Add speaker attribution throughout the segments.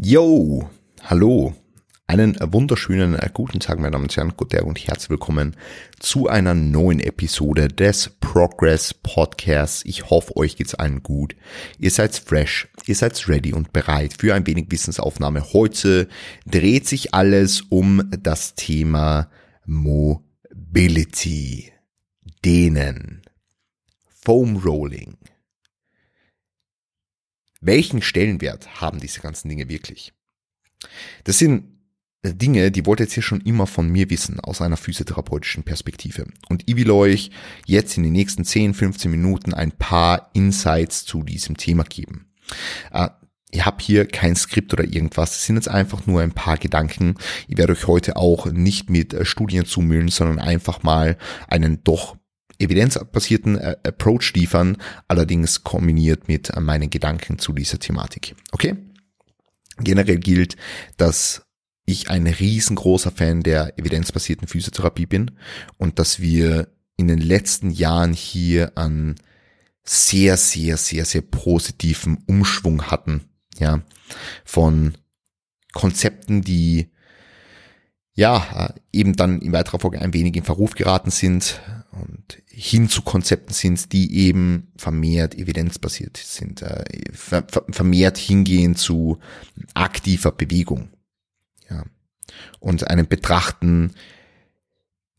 Speaker 1: Yo, hallo. Einen wunderschönen äh, guten Tag, meine Damen und Herren, guten Tag und herzlich willkommen zu einer neuen Episode des Progress Podcasts. Ich hoffe, euch geht's allen gut. Ihr seid fresh, ihr seid ready und bereit für ein wenig Wissensaufnahme. Heute dreht sich alles um das Thema Mobility, Dehnen, Foam Rolling, welchen Stellenwert haben diese ganzen Dinge wirklich? Das sind Dinge, die wollt ihr jetzt hier schon immer von mir wissen, aus einer physiotherapeutischen Perspektive. Und ich will euch jetzt in den nächsten 10, 15 Minuten ein paar Insights zu diesem Thema geben. Äh, ich habe hier kein Skript oder irgendwas. Es sind jetzt einfach nur ein paar Gedanken. Ich werde euch heute auch nicht mit äh, Studien zumüllen, sondern einfach mal einen doch evidenzbasierten äh, Approach liefern, allerdings kombiniert mit äh, meinen Gedanken zu dieser Thematik. Okay? Generell gilt, dass ich ein riesengroßer Fan der evidenzbasierten Physiotherapie bin und dass wir in den letzten Jahren hier an sehr, sehr, sehr, sehr positiven Umschwung hatten, ja, von Konzepten, die ja, eben dann in weiterer Folge ein wenig in Verruf geraten sind und hin zu Konzepten sind, die eben vermehrt evidenzbasiert sind, äh, vermehrt hingehen zu aktiver Bewegung. Ja. Und einem Betrachten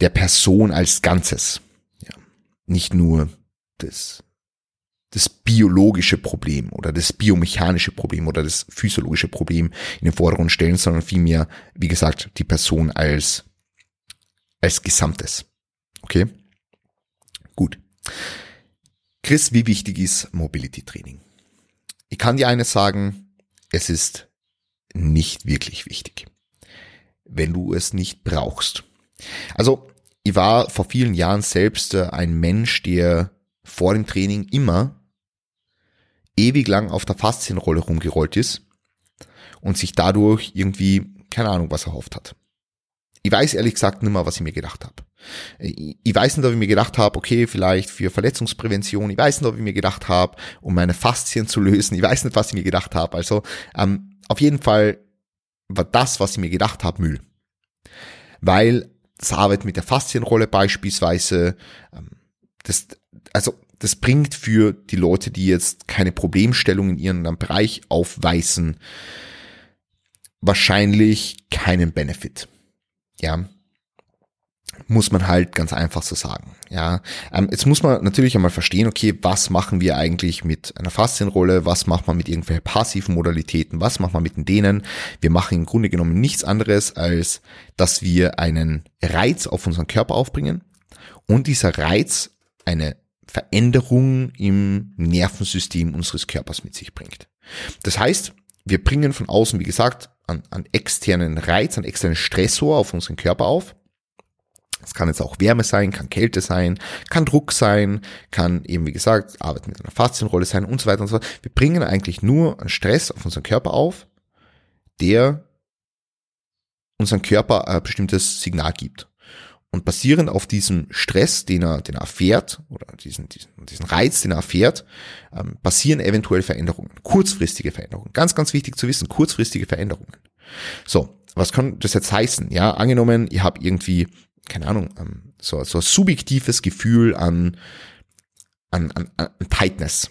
Speaker 1: der Person als Ganzes. Ja. Nicht nur des das biologische Problem oder das biomechanische Problem oder das physiologische Problem in den Vordergrund stellen, sondern vielmehr, wie gesagt, die Person als, als Gesamtes. Okay? Gut. Chris, wie wichtig ist Mobility Training? Ich kann dir eines sagen, es ist nicht wirklich wichtig, wenn du es nicht brauchst. Also, ich war vor vielen Jahren selbst äh, ein Mensch, der vor dem Training immer ewig lang auf der Faszienrolle rumgerollt ist und sich dadurch irgendwie, keine Ahnung, was erhofft hat. Ich weiß ehrlich gesagt nicht mehr, was ich mir gedacht habe. Ich weiß nicht, ob ich mir gedacht habe, okay, vielleicht für Verletzungsprävention. Ich weiß nicht, ob ich mir gedacht habe, um meine Faszien zu lösen. Ich weiß nicht, was ich mir gedacht habe. Also ähm, auf jeden Fall war das, was ich mir gedacht habe, Müll. Weil das Arbeit mit der Faszienrolle beispielsweise, ähm, das, also das bringt für die Leute, die jetzt keine Problemstellung in ihrem Bereich aufweisen, wahrscheinlich keinen Benefit. Ja. Muss man halt ganz einfach so sagen. Ja, ähm, jetzt muss man natürlich einmal verstehen, okay, was machen wir eigentlich mit einer Faszienrolle, was macht man mit irgendwelchen passiven Modalitäten, was macht man mit denen? Wir machen im Grunde genommen nichts anderes, als dass wir einen Reiz auf unseren Körper aufbringen und dieser Reiz eine Veränderung im Nervensystem unseres Körpers mit sich bringt. Das heißt, wir bringen von außen, wie gesagt, an, an externen Reiz, an externen Stressor auf unseren Körper auf. Es kann jetzt auch Wärme sein, kann Kälte sein, kann Druck sein, kann eben, wie gesagt, Arbeit mit einer Faszienrolle sein und so weiter und so fort. Wir bringen eigentlich nur einen Stress auf unseren Körper auf, der unseren Körper ein bestimmtes Signal gibt. Und basierend auf diesem Stress, den er, den er erfährt, oder diesen, diesen, diesen Reiz, den er erfährt, ähm, passieren eventuell Veränderungen, kurzfristige Veränderungen. Ganz, ganz wichtig zu wissen, kurzfristige Veränderungen. So, was kann das jetzt heißen? Ja, angenommen, ihr habt irgendwie, keine Ahnung, ähm, so, so subjektives Gefühl an, an, an, an Tightness.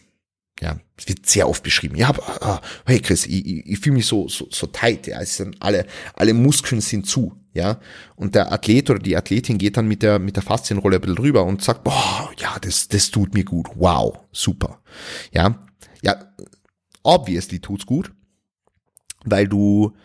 Speaker 1: Ja, es wird sehr oft beschrieben. Ja, aber, ah, hey Chris, ich, ich, ich fühle mich so, so, so tight, ja, es sind alle, alle Muskeln sind zu, ja. Und der Athlet oder die Athletin geht dann mit der, mit der Faszienrolle ein bisschen drüber und sagt, boah, ja, das, das tut mir gut. Wow, super. Ja, ja, obviously tut's gut, weil du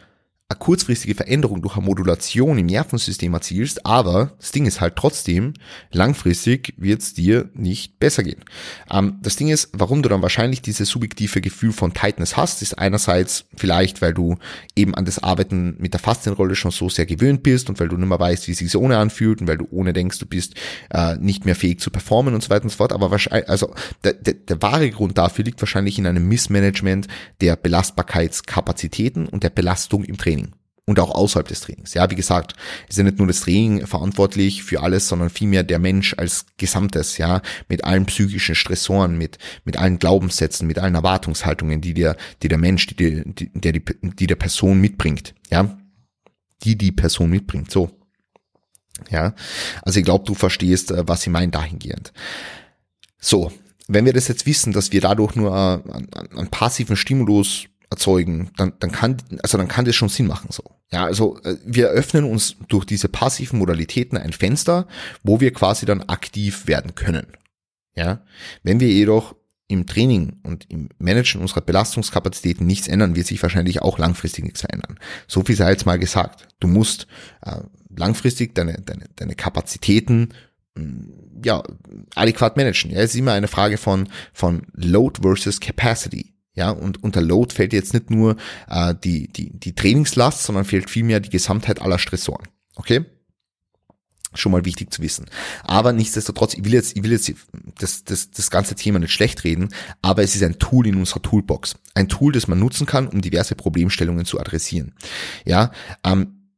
Speaker 1: eine kurzfristige Veränderung durch eine Modulation im Nervensystem erzielst, aber das Ding ist halt trotzdem, langfristig wird es dir nicht besser gehen. Ähm, das Ding ist, warum du dann wahrscheinlich dieses subjektive Gefühl von Tightness hast, ist einerseits vielleicht, weil du eben an das Arbeiten mit der Faszienrolle schon so sehr gewöhnt bist und weil du nicht mehr weißt, wie es sich ohne anfühlt und weil du ohne denkst, du bist äh, nicht mehr fähig zu performen und so weiter und so fort. Aber wahrscheinlich, also der, der, der wahre Grund dafür liegt wahrscheinlich in einem Missmanagement der Belastbarkeitskapazitäten und der Belastung im Training. Und auch außerhalb des Trainings. Ja, wie gesagt, ist ja nicht nur das Training verantwortlich für alles, sondern vielmehr der Mensch als Gesamtes, ja, mit allen psychischen Stressoren, mit, mit allen Glaubenssätzen, mit allen Erwartungshaltungen, die der, die der Mensch, die, die, die, der, die, die der Person mitbringt, ja, die die Person mitbringt, so. Ja, also ich glaube, du verstehst, äh, was ich meine dahingehend. So, wenn wir das jetzt wissen, dass wir dadurch nur äh, einen, einen passiven Stimulus erzeugen, dann, dann kann, also dann kann das schon Sinn machen, so. Ja, also äh, wir öffnen uns durch diese passiven Modalitäten ein Fenster, wo wir quasi dann aktiv werden können. Ja, wenn wir jedoch im Training und im Managen unserer Belastungskapazitäten nichts ändern, wird sich wahrscheinlich auch langfristig nichts verändern. So viel sei jetzt mal gesagt. Du musst äh, langfristig deine, deine, deine Kapazitäten ja, adäquat managen. Ja, es ist immer eine Frage von, von Load versus Capacity. Ja, und unter Load fällt jetzt nicht nur äh, die, die, die Trainingslast, sondern fällt vielmehr die Gesamtheit aller Stressoren. Okay? Schon mal wichtig zu wissen. Aber nichtsdestotrotz, ich will jetzt, ich will jetzt das, das, das ganze Thema nicht schlecht reden, aber es ist ein Tool in unserer Toolbox. Ein Tool, das man nutzen kann, um diverse Problemstellungen zu adressieren. Ja, ähm,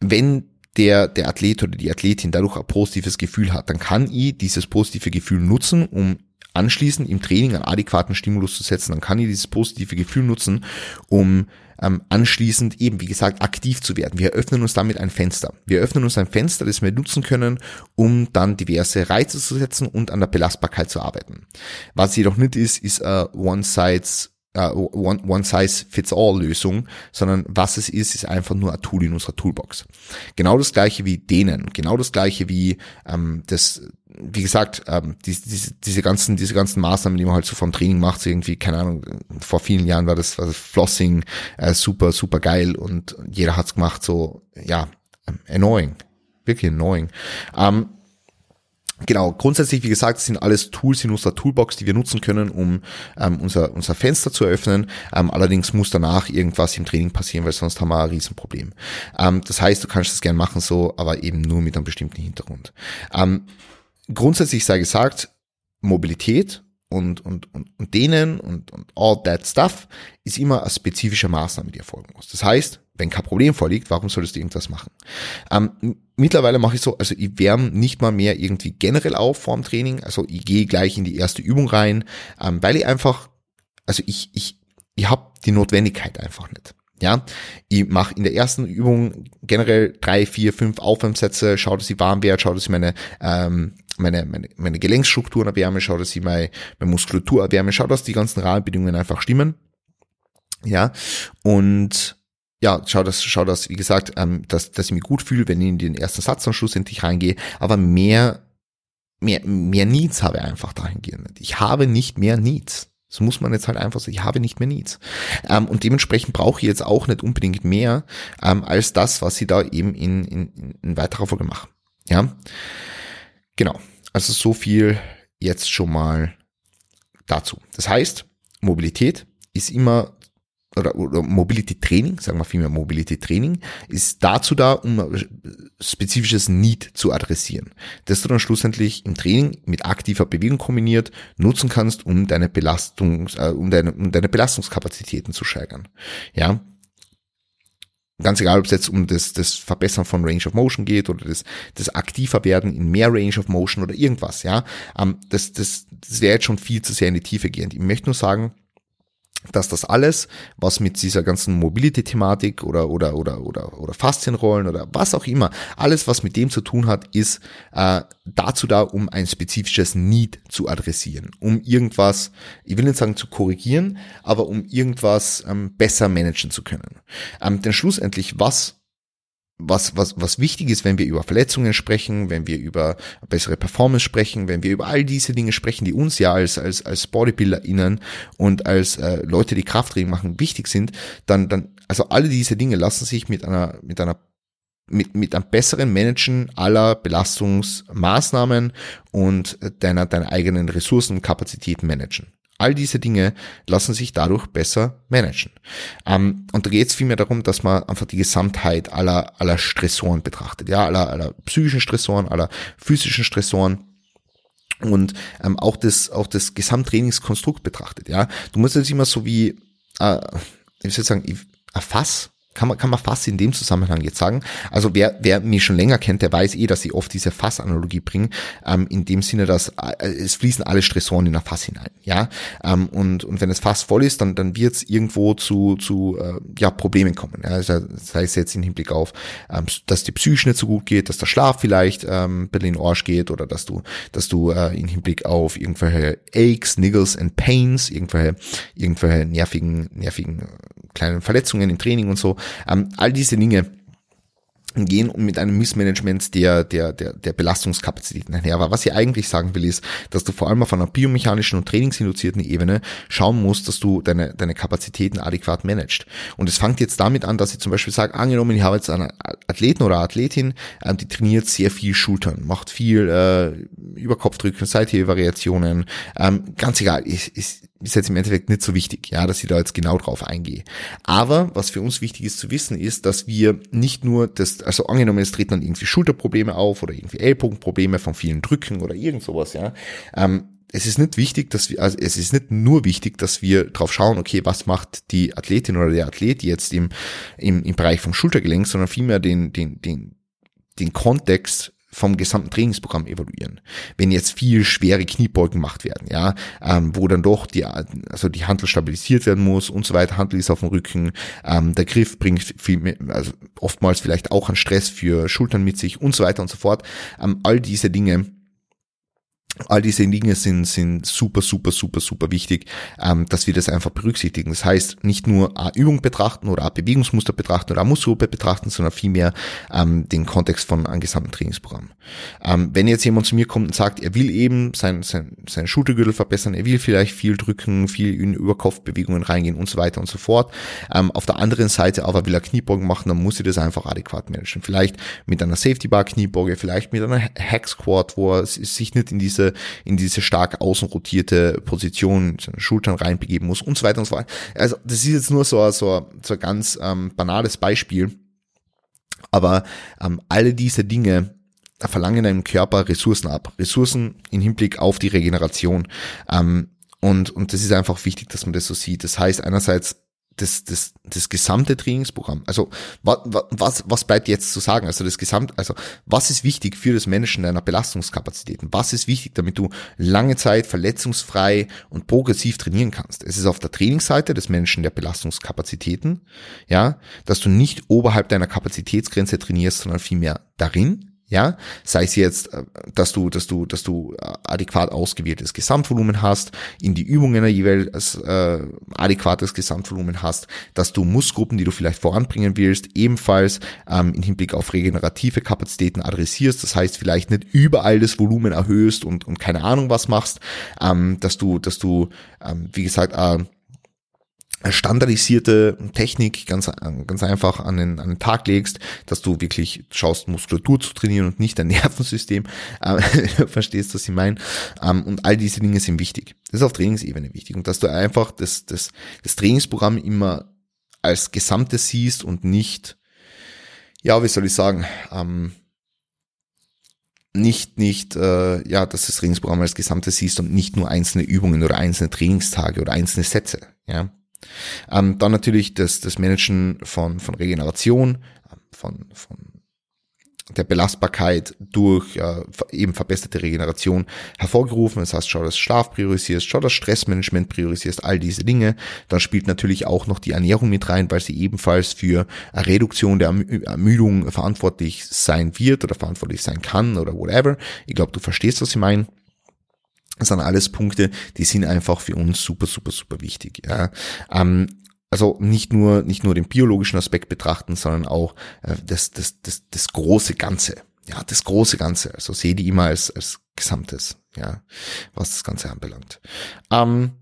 Speaker 1: wenn der, der Athlet oder die Athletin dadurch ein positives Gefühl hat, dann kann ich dieses positive Gefühl nutzen, um anschließend im Training einen adäquaten Stimulus zu setzen. Dann kann ich dieses positive Gefühl nutzen, um ähm, anschließend eben, wie gesagt, aktiv zu werden. Wir öffnen uns damit ein Fenster. Wir öffnen uns ein Fenster, das wir nutzen können, um dann diverse Reize zu setzen und an der Belastbarkeit zu arbeiten. Was jedoch nicht ist, ist uh, one size uh, one, one size fits all Lösung, sondern was es ist, ist einfach nur ein Tool in unserer Toolbox. Genau das gleiche wie denen, genau das gleiche wie ähm, das, wie gesagt, ähm, die, diese, diese ganzen, diese ganzen Maßnahmen, die man halt so vom Training macht, so irgendwie, keine Ahnung, vor vielen Jahren war das, war das Flossing äh, super, super geil und jeder hat's gemacht, so, ja, ähm, annoying, wirklich annoying. Ähm, Genau, grundsätzlich, wie gesagt, sind alles Tools in unserer Toolbox, die wir nutzen können, um ähm, unser, unser Fenster zu öffnen. Ähm, allerdings muss danach irgendwas im Training passieren, weil sonst haben wir ein Riesenproblem. Ähm, das heißt, du kannst das gern machen so, aber eben nur mit einem bestimmten Hintergrund. Ähm, grundsätzlich sei gesagt, Mobilität und, und, und, und denen und, und all that stuff ist immer eine spezifische Maßnahme, die erfolgen muss. Das heißt, wenn kein Problem vorliegt, warum solltest du irgendwas machen? Ähm, mittlerweile mache ich so, also ich wärme nicht mal mehr irgendwie generell auf vorm Training, also ich gehe gleich in die erste Übung rein, ähm, weil ich einfach, also ich, ich, ich habe die Notwendigkeit einfach nicht. Ja, ich mache in der ersten Übung generell drei, vier, fünf Aufwärmsätze, schaue, dass ich warm werde, schaue, dass ich meine, ähm, meine, meine, meine Gelenksstrukturen erwärme, schaue, dass ich meine, meine Muskulatur erwärme, schaue, dass die ganzen Rahmenbedingungen einfach stimmen. Ja, und ja, schau das, schau das, wie gesagt, ähm, dass, dass ich mich gut fühle, wenn ich in den ersten Satz am Schluss endlich reingehe, aber mehr, mehr, mehr Needs habe ich einfach dahingehend. Ich habe nicht mehr Needs. So muss man jetzt halt einfach sagen, ich habe nicht mehr Needs. Ähm, und dementsprechend brauche ich jetzt auch nicht unbedingt mehr ähm, als das, was sie da eben in, in, in weiterer Folge machen. Ja, genau. Also so viel jetzt schon mal dazu. Das heißt, Mobilität ist immer oder, oder Mobility Training, sagen wir vielmehr Mobility Training, ist dazu da, um spezifisches Need zu adressieren, das du dann schlussendlich im Training mit aktiver Bewegung kombiniert nutzen kannst, um deine Belastung, äh, um deine, um deine Belastungskapazitäten zu steigern. Ja, Ganz egal, ob es jetzt um das, das Verbessern von Range of Motion geht oder das, das aktiver werden in mehr Range of Motion oder irgendwas, ja. Ähm, das, das, das wäre jetzt schon viel zu sehr in die Tiefe gehend. Ich möchte nur sagen, dass das alles, was mit dieser ganzen Mobility-Thematik oder, oder, oder, oder, oder Faszienrollen oder was auch immer, alles, was mit dem zu tun hat, ist äh, dazu da, um ein spezifisches Need zu adressieren, um irgendwas, ich will nicht sagen zu korrigieren, aber um irgendwas ähm, besser managen zu können. Ähm, denn schlussendlich, was was, was, was wichtig ist, wenn wir über Verletzungen sprechen, wenn wir über bessere Performance sprechen, wenn wir über all diese Dinge sprechen, die uns ja als, als, als BodybuilderInnen und als äh, Leute, die Krafttraining machen, wichtig sind, dann, dann, also alle diese Dinge lassen sich mit einer, mit einer mit, mit einem besseren Managen aller Belastungsmaßnahmen und deiner, deiner eigenen Ressourcen und Kapazitäten managen. All diese Dinge lassen sich dadurch besser managen. Ähm, und da geht es vielmehr darum, dass man einfach die Gesamtheit aller, aller Stressoren betrachtet, ja, aller, aller psychischen Stressoren, aller physischen Stressoren und ähm, auch das auch das Gesamttrainingskonstrukt betrachtet. Ja, du musst jetzt immer so wie, äh, ich soll sagen, ein Fass kann man, kann man fast in dem Zusammenhang jetzt sagen. Also wer, wer mich schon länger kennt, der weiß eh, dass ich oft diese Fassanalogie bringe, ähm, in dem Sinne, dass äh, es fließen alle Stressoren in ein Fass hinein, ja. Ähm, und, und wenn das Fass voll ist, dann, dann wird es irgendwo zu, zu äh, ja, Problemen kommen. Ja? Also, sei es jetzt im Hinblick auf, ähm, dass die Psyche nicht so gut geht, dass der Schlaf vielleicht ähm, bei den Arsch geht oder dass du, dass du äh, im Hinblick auf irgendwelche Aches, Niggles and Pains, irgendwelche, irgendwelche nervigen, nervigen kleinen Verletzungen im Training und so. Ähm, all diese Dinge gehen mit einem Missmanagement der, der, der, der Belastungskapazitäten einher. Aber was ich eigentlich sagen will, ist, dass du vor allem auf einer biomechanischen und trainingsinduzierten Ebene schauen musst, dass du deine, deine Kapazitäten adäquat managst. Und es fängt jetzt damit an, dass ich zum Beispiel sage, angenommen, ich habe jetzt einen Athleten oder Athletin, äh, die trainiert sehr viel Schultern, macht viel äh, Überkopfdrücken, Seithebevariationen, ähm, ganz egal, ist, ist, ist jetzt im Endeffekt nicht so wichtig, ja, dass ich da jetzt genau drauf eingehe. Aber was für uns wichtig ist zu wissen, ist, dass wir nicht nur das, also angenommen, es treten dann irgendwie Schulterprobleme auf oder irgendwie Ellbogenprobleme von vielen Drücken oder irgend sowas, ja. Ähm, es ist nicht wichtig, dass wir, also es ist nicht nur wichtig, dass wir drauf schauen, okay, was macht die Athletin oder der Athlet jetzt im, im, im Bereich vom Schultergelenk, sondern vielmehr den, den, den, den Kontext vom gesamten Trainingsprogramm evaluieren. Wenn jetzt viel schwere Kniebeugen gemacht werden, ja, ähm, wo dann doch die, also die Handel stabilisiert werden muss und so weiter, Handel ist auf dem Rücken, ähm, der Griff bringt viel, mehr, also oftmals vielleicht auch an Stress für Schultern mit sich und so weiter und so fort. Ähm, all diese Dinge All diese Dinge sind, sind super, super, super, super wichtig, ähm, dass wir das einfach berücksichtigen. Das heißt, nicht nur eine Übung betrachten oder eine Bewegungsmuster betrachten oder eine Muskelgruppe betrachten, sondern vielmehr ähm, den Kontext von einem gesamten Trainingsprogramm. Ähm, wenn jetzt jemand zu mir kommt und sagt, er will eben sein, sein, sein Schultergürtel verbessern, er will vielleicht viel drücken, viel in Überkopfbewegungen reingehen und so weiter und so fort. Ähm, auf der anderen Seite aber will er Kniebeugen machen, dann muss er das einfach adäquat managen. Vielleicht mit einer Safety Bar Kniebeuge, vielleicht mit einer Hack Squat, wo er sich nicht in diese in diese stark außen rotierte Position, seine Schultern reinbegeben muss und so weiter und so fort. Also das ist jetzt nur so, so, so ein ganz ähm, banales Beispiel, aber ähm, alle diese Dinge verlangen einem Körper Ressourcen ab. Ressourcen im Hinblick auf die Regeneration. Ähm, und, und das ist einfach wichtig, dass man das so sieht. Das heißt, einerseits das, das, das gesamte Trainingsprogramm. Also was, was, was bleibt jetzt zu sagen? Also das gesamte, also was ist wichtig für das Managen deiner Belastungskapazitäten? Was ist wichtig, damit du lange Zeit verletzungsfrei und progressiv trainieren kannst? Es ist auf der Trainingsseite das Managen der Belastungskapazitäten, ja, dass du nicht oberhalb deiner Kapazitätsgrenze trainierst, sondern vielmehr darin ja, sei es jetzt, äh, dass du, dass du, dass du äh, adäquat ausgewähltes Gesamtvolumen hast, in die Übungen jeweils äh, adäquates Gesamtvolumen hast, dass du Muskelgruppen, die du vielleicht voranbringen willst, ebenfalls ähm, im Hinblick auf regenerative Kapazitäten adressierst. Das heißt, vielleicht nicht überall das Volumen erhöhst und, und keine Ahnung was machst, ähm, dass du, dass du, ähm, wie gesagt, äh, standardisierte Technik ganz, ganz einfach an den, an den Tag legst, dass du wirklich schaust, Muskulatur zu trainieren und nicht dein Nervensystem. Äh, verstehst, was ich meine. Ähm, und all diese Dinge sind wichtig. Das ist auf Trainingsebene wichtig. Und dass du einfach das, das, das Trainingsprogramm immer als Gesamtes siehst und nicht, ja, wie soll ich sagen, ähm, nicht, nicht, äh, ja, dass das Trainingsprogramm als Gesamtes siehst und nicht nur einzelne Übungen oder einzelne Trainingstage oder einzelne Sätze, ja. Ähm, dann natürlich das, das Managen von, von Regeneration, von, von der Belastbarkeit durch äh, eben verbesserte Regeneration hervorgerufen. Das heißt, schau, dass Schlaf priorisierst, schau, dass Stressmanagement priorisierst, all diese Dinge. Dann spielt natürlich auch noch die Ernährung mit rein, weil sie ebenfalls für eine Reduktion der Ermüdung verantwortlich sein wird oder verantwortlich sein kann oder whatever. Ich glaube, du verstehst, was ich meine. Das sind alles Punkte, die sind einfach für uns super, super, super wichtig. Ja. Ähm, also nicht nur, nicht nur den biologischen Aspekt betrachten, sondern auch äh, das, das, das, das große Ganze. Ja, das große Ganze. Also sehe die immer als, als Gesamtes, ja, was das Ganze anbelangt. Ähm,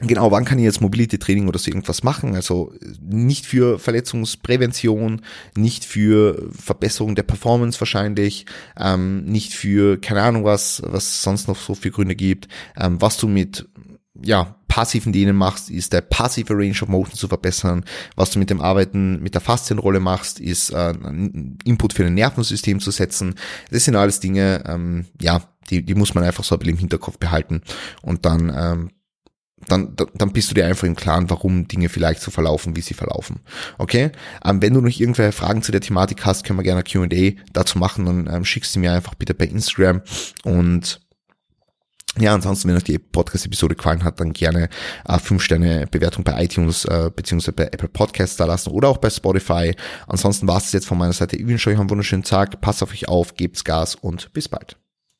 Speaker 1: Genau, wann kann ich jetzt Mobility Training oder so irgendwas machen? Also nicht für Verletzungsprävention, nicht für Verbesserung der Performance wahrscheinlich, ähm, nicht für keine Ahnung was, was sonst noch so viele Gründe gibt. Ähm, was du mit ja, passiven Dehnen machst, ist der passive Range of Motion zu verbessern. Was du mit dem Arbeiten mit der Faszienrolle machst, ist äh, Input für ein Nervensystem zu setzen. Das sind alles Dinge, ähm, ja, die, die muss man einfach so ein bisschen im Hinterkopf behalten und dann ähm, dann, dann bist du dir einfach im Klaren, warum Dinge vielleicht so verlaufen, wie sie verlaufen. Okay? Ähm, wenn du noch irgendwelche Fragen zu der Thematik hast, können wir gerne Q&A dazu machen, dann ähm, schickst du mir einfach bitte bei Instagram und ja, ansonsten, wenn euch die Podcast-Episode gefallen hat, dann gerne äh, 5-Sterne-Bewertung bei iTunes äh, beziehungsweise bei Apple Podcasts da lassen oder auch bei Spotify. Ansonsten war es jetzt von meiner Seite. Ich wünsche euch einen wunderschönen Tag, passt auf euch auf, gebt's Gas und bis bald.